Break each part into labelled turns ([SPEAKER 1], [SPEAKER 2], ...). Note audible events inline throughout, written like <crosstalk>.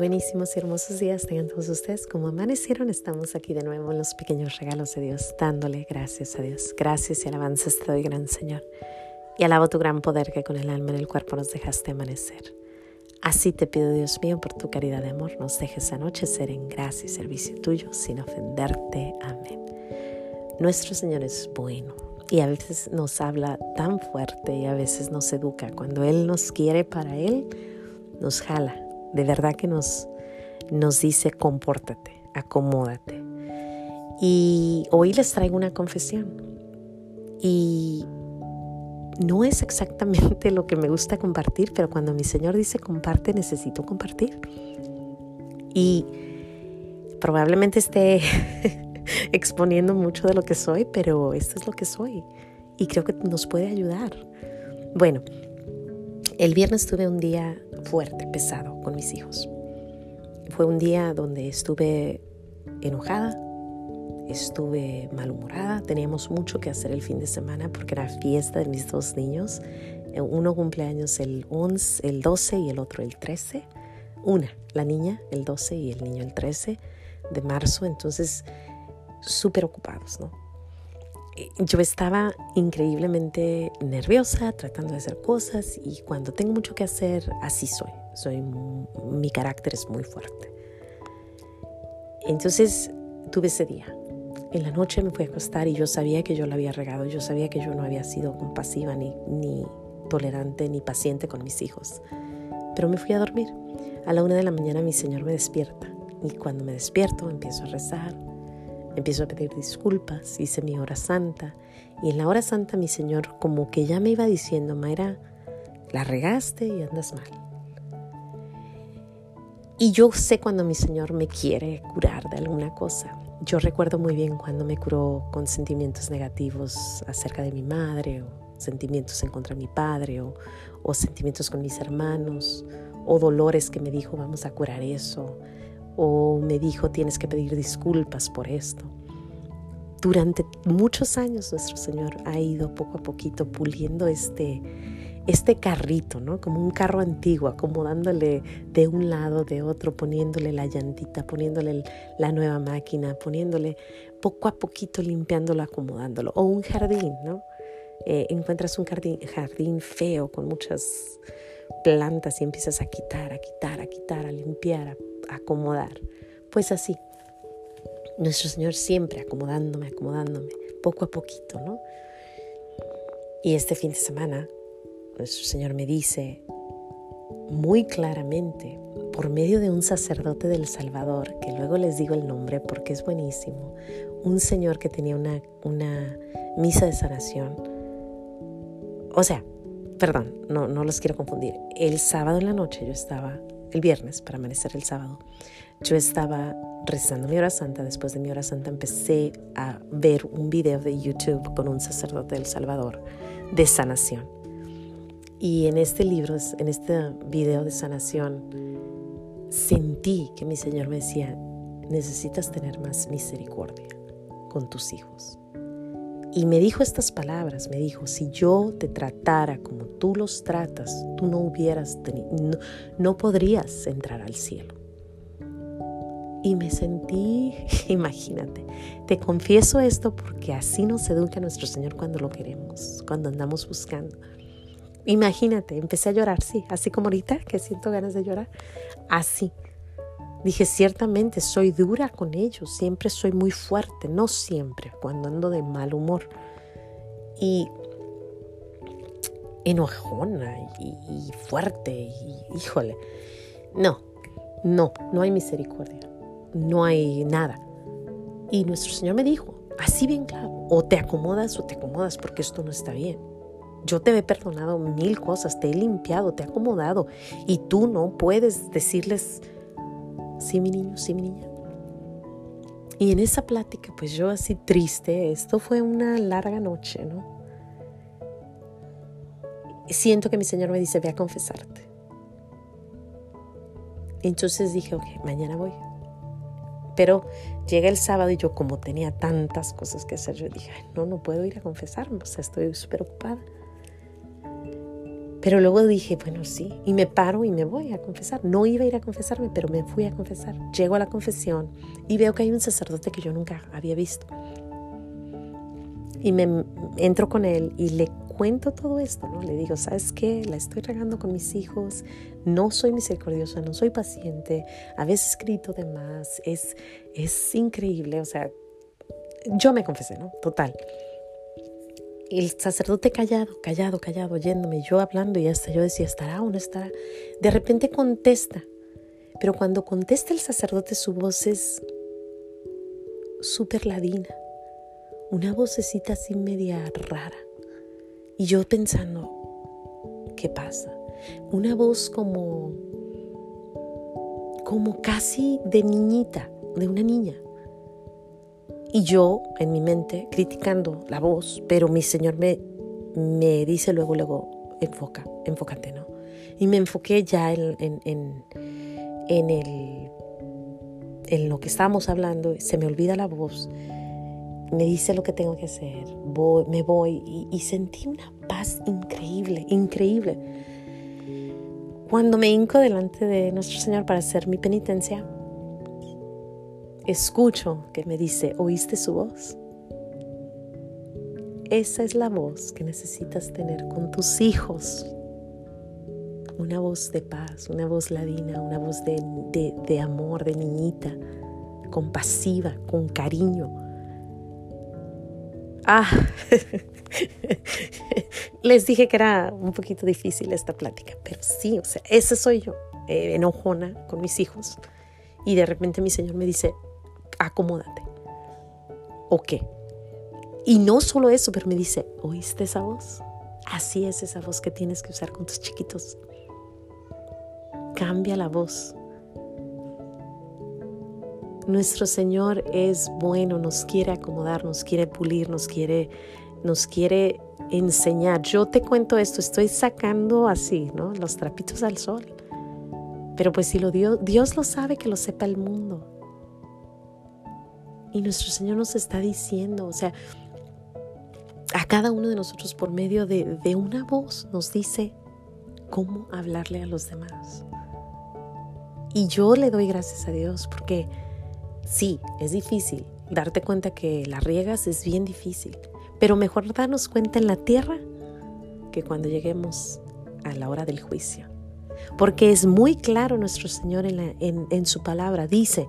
[SPEAKER 1] buenísimos y hermosos días tengan todos ustedes. Como amanecieron, estamos aquí de nuevo en los pequeños regalos de Dios, dándole gracias a Dios. Gracias y alabanzas te doy, gran Señor. Y alabo tu gran poder que con el alma en el cuerpo nos dejaste amanecer. Así te pido, Dios mío, por tu caridad de amor, nos dejes anochecer en gracia y servicio tuyo sin ofenderte. Amén. Nuestro Señor es bueno y a veces nos habla tan fuerte y a veces nos educa. Cuando Él nos quiere para Él, nos jala de verdad que nos, nos dice compórtate, acomódate. Y hoy les traigo una confesión. Y no es exactamente lo que me gusta compartir, pero cuando mi Señor dice comparte, necesito compartir. Y probablemente esté <laughs> exponiendo mucho de lo que soy, pero esto es lo que soy. Y creo que nos puede ayudar. Bueno, el viernes tuve un día fuerte, pesado con mis hijos. Fue un día donde estuve enojada, estuve malhumorada, teníamos mucho que hacer el fin de semana porque era fiesta de mis dos niños. Uno cumpleaños el, 11, el 12 y el otro el 13. Una, la niña el 12 y el niño el 13 de marzo, entonces súper ocupados, ¿no? Yo estaba increíblemente nerviosa tratando de hacer cosas y cuando tengo mucho que hacer, así soy. soy mi carácter es muy fuerte. Entonces tuve ese día. En la noche me fui a acostar y yo sabía que yo lo había regado, yo sabía que yo no había sido compasiva ni, ni tolerante ni paciente con mis hijos. Pero me fui a dormir. A la una de la mañana mi Señor me despierta y cuando me despierto empiezo a rezar, Empiezo a pedir disculpas, hice mi hora santa y en la hora santa mi Señor como que ya me iba diciendo, Mayra, la regaste y andas mal. Y yo sé cuando mi Señor me quiere curar de alguna cosa. Yo recuerdo muy bien cuando me curó con sentimientos negativos acerca de mi madre o sentimientos en contra de mi padre o, o sentimientos con mis hermanos o dolores que me dijo vamos a curar eso o me dijo tienes que pedir disculpas por esto. Durante muchos años nuestro Señor ha ido poco a poquito puliendo este, este carrito, ¿no? Como un carro antiguo, acomodándole de un lado, de otro, poniéndole la llantita, poniéndole la nueva máquina, poniéndole poco a poquito limpiándolo, acomodándolo. O un jardín, ¿no? Eh, encuentras un jardín, jardín feo con muchas plantas y empiezas a quitar, a quitar, a quitar, a limpiar, a acomodar. Pues así, nuestro Señor siempre acomodándome, acomodándome, poco a poquito, ¿no? Y este fin de semana, nuestro Señor me dice muy claramente, por medio de un sacerdote del Salvador, que luego les digo el nombre porque es buenísimo, un señor que tenía una, una misa de sanación. O sea, perdón, no, no los quiero confundir. El sábado en la noche yo estaba el viernes para amanecer el sábado, yo estaba rezando mi hora santa. Después de mi hora santa empecé a ver un video de YouTube con un sacerdote del Salvador de sanación. Y en este libro, en este video de sanación, sentí que mi Señor me decía, necesitas tener más misericordia con tus hijos. Y me dijo estas palabras, me dijo, si yo te tratara como tú los tratas, tú no hubieras tenido, no, podrías entrar al cielo. Y me sentí, <laughs> imagínate, te confieso esto porque así nos educa nuestro Señor cuando lo queremos, cuando andamos buscando. Imagínate, empecé a llorar, sí, así como ahorita que siento ganas de llorar, así. Dije, ciertamente soy dura con ellos, siempre soy muy fuerte, no siempre, cuando ando de mal humor. Y enojona y, fuerte, y híjole. No, no, no hay misericordia, no hay nada. Y nuestro Señor me dijo, así bien claro, o te acomodas o te acomodas porque esto no está bien. Yo te he perdonado mil cosas, te he limpiado, te he acomodado y tú no puedes decirles sí mi niño, sí mi niña. Y en esa plática, pues yo así triste, esto fue una larga noche, ¿no? Siento que mi Señor me dice, ve a confesarte. Entonces dije, ok, mañana voy. Pero llega el sábado y yo como tenía tantas cosas que hacer, yo dije, no, no puedo ir a confesarme, o sea, estoy súper ocupada. Pero luego dije, bueno, sí, y me paro y me voy a confesar. No iba a ir a confesarme, pero me fui a confesar. Llego a la confesión y veo que hay un sacerdote que yo nunca había visto. Y me entro con él y le cuento todo esto, ¿no? Le digo, ¿sabes qué? La estoy regando con mis hijos, no soy misericordiosa, no soy paciente, a veces grito de más, es, es increíble, o sea, yo me confesé, ¿no? Total el sacerdote callado, callado, callado, oyéndome, yo hablando y hasta yo decía, ¿estará o no estará? De repente contesta, pero cuando contesta el sacerdote su voz es súper ladina, una vocecita así media rara. Y yo pensando, ¿qué pasa? Una voz como, como casi de niñita, de una niña. Y yo, en mi mente, criticando la voz, pero mi Señor me, me dice luego, luego, enfoca, enfócate, ¿no? Y me enfoqué ya en, en, en, el, en lo que estábamos hablando, se me olvida la voz, me dice lo que tengo que hacer, voy, me voy y, y sentí una paz increíble, increíble. Cuando me hinco delante de nuestro Señor para hacer mi penitencia, escucho que me dice, ¿oíste su voz? Esa es la voz que necesitas tener con tus hijos. Una voz de paz, una voz ladina, una voz de, amor, de niñita, compasiva, con cariño. Ah, <laughs> les dije que era un poquito difícil esta plática, pero sí, o sea, esa soy yo, eh, enojona con mis hijos. Y de repente mi Señor me dice, acomódate. ¿O qué? Y no solo eso, pero me dice, ¿oíste esa voz? Así es esa voz que tienes que usar con tus chiquitos. Cambia la voz. Nuestro Señor es bueno, nos quiere acomodar, nos quiere pulir, nos quiere, nos quiere enseñar. Yo te cuento esto, estoy sacando así, ¿no? Los trapitos al sol. Pero pues si lo dio, Dios lo sabe, que lo sepa el mundo. Y nuestro Señor nos está diciendo, o sea, a cada uno de nosotros por medio de, una voz nos dice cómo hablarle a los demás. Y yo le doy gracias a Dios porque sí, es difícil. Darte cuenta que la riegas es bien difícil. Pero mejor darnos cuenta en la tierra que cuando lleguemos a la hora del juicio. Porque es muy claro nuestro Señor en, en su palabra. Dice,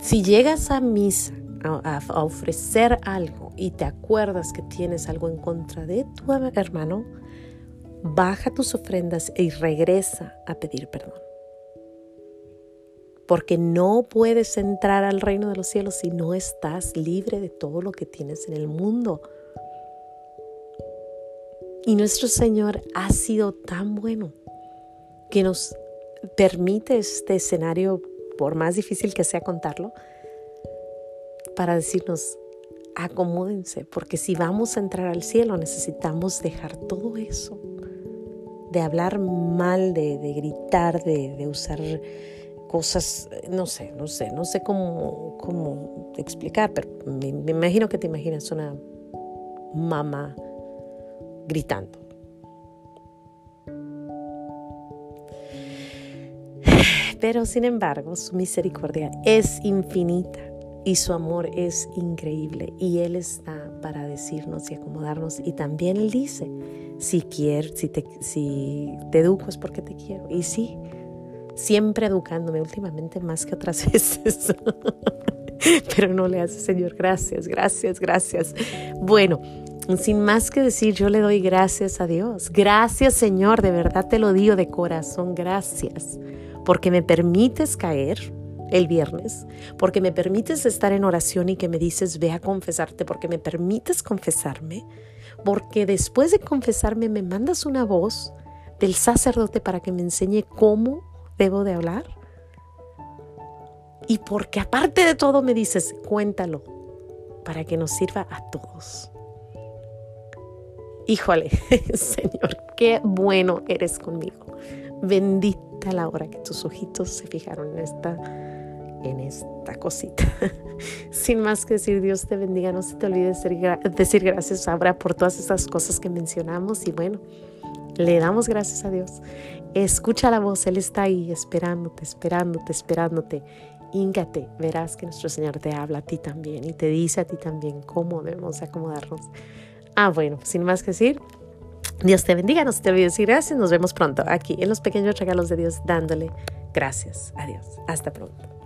[SPEAKER 1] si llegas a misa a, ofrecer algo y te acuerdas que tienes algo en contra de tu hermano, baja tus ofrendas y regresa a pedir perdón. Porque no puedes entrar al reino de los cielos si no estás libre de todo lo que tienes en el mundo. Y nuestro Señor ha sido tan bueno que nos permite este escenario por más difícil que sea contarlo, para decirnos, acomódense, porque si vamos a entrar al cielo necesitamos dejar todo eso, de hablar mal, de, gritar, de, usar cosas, no sé, no sé, no sé cómo, cómo explicar, pero me, me imagino que te imaginas una mamá gritando Pero sin embargo, su misericordia es infinita y su amor es increíble y Él está para decirnos y acomodarnos y también Él dice, si quiero, si te, si te educo es porque te quiero. Y sí, siempre educándome últimamente más que otras <laughs> veces. Pero no le hace, Señor, gracias, gracias, gracias. Bueno, sin más que decir, yo le doy gracias a Dios. Gracias, Señor, de verdad te lo digo de corazón, gracias porque me permites caer el viernes, porque me permites estar en oración y que me dices, ve a confesarte, porque me permites confesarme, porque después de confesarme me mandas una voz del sacerdote para que me enseñe cómo debo de hablar. Y porque aparte de todo me dices, cuéntalo, para que nos sirva a todos. Híjole, <laughs> Señor, qué bueno eres conmigo. Bendito a la hora que tus ojitos se fijaron en esta, en esta cosita. <laughs> Sin más que decir, Dios te bendiga. No se te olvide decir, gracias, Abra, por todas esas cosas que mencionamos. Y bueno, Le damos gracias a Dios. Escucha la voz, Él está ahí esperándote, esperándote, esperándote. Íngate, verás que nuestro Señor te habla a ti también y te dice a ti también cómo debemos acomodarnos. Ah, bueno, sin más que decir, Dios te bendiga, no se te olvide decir gracias, nos vemos pronto aquí en los pequeños regalos de Dios dándole gracias a Dios. Hasta pronto.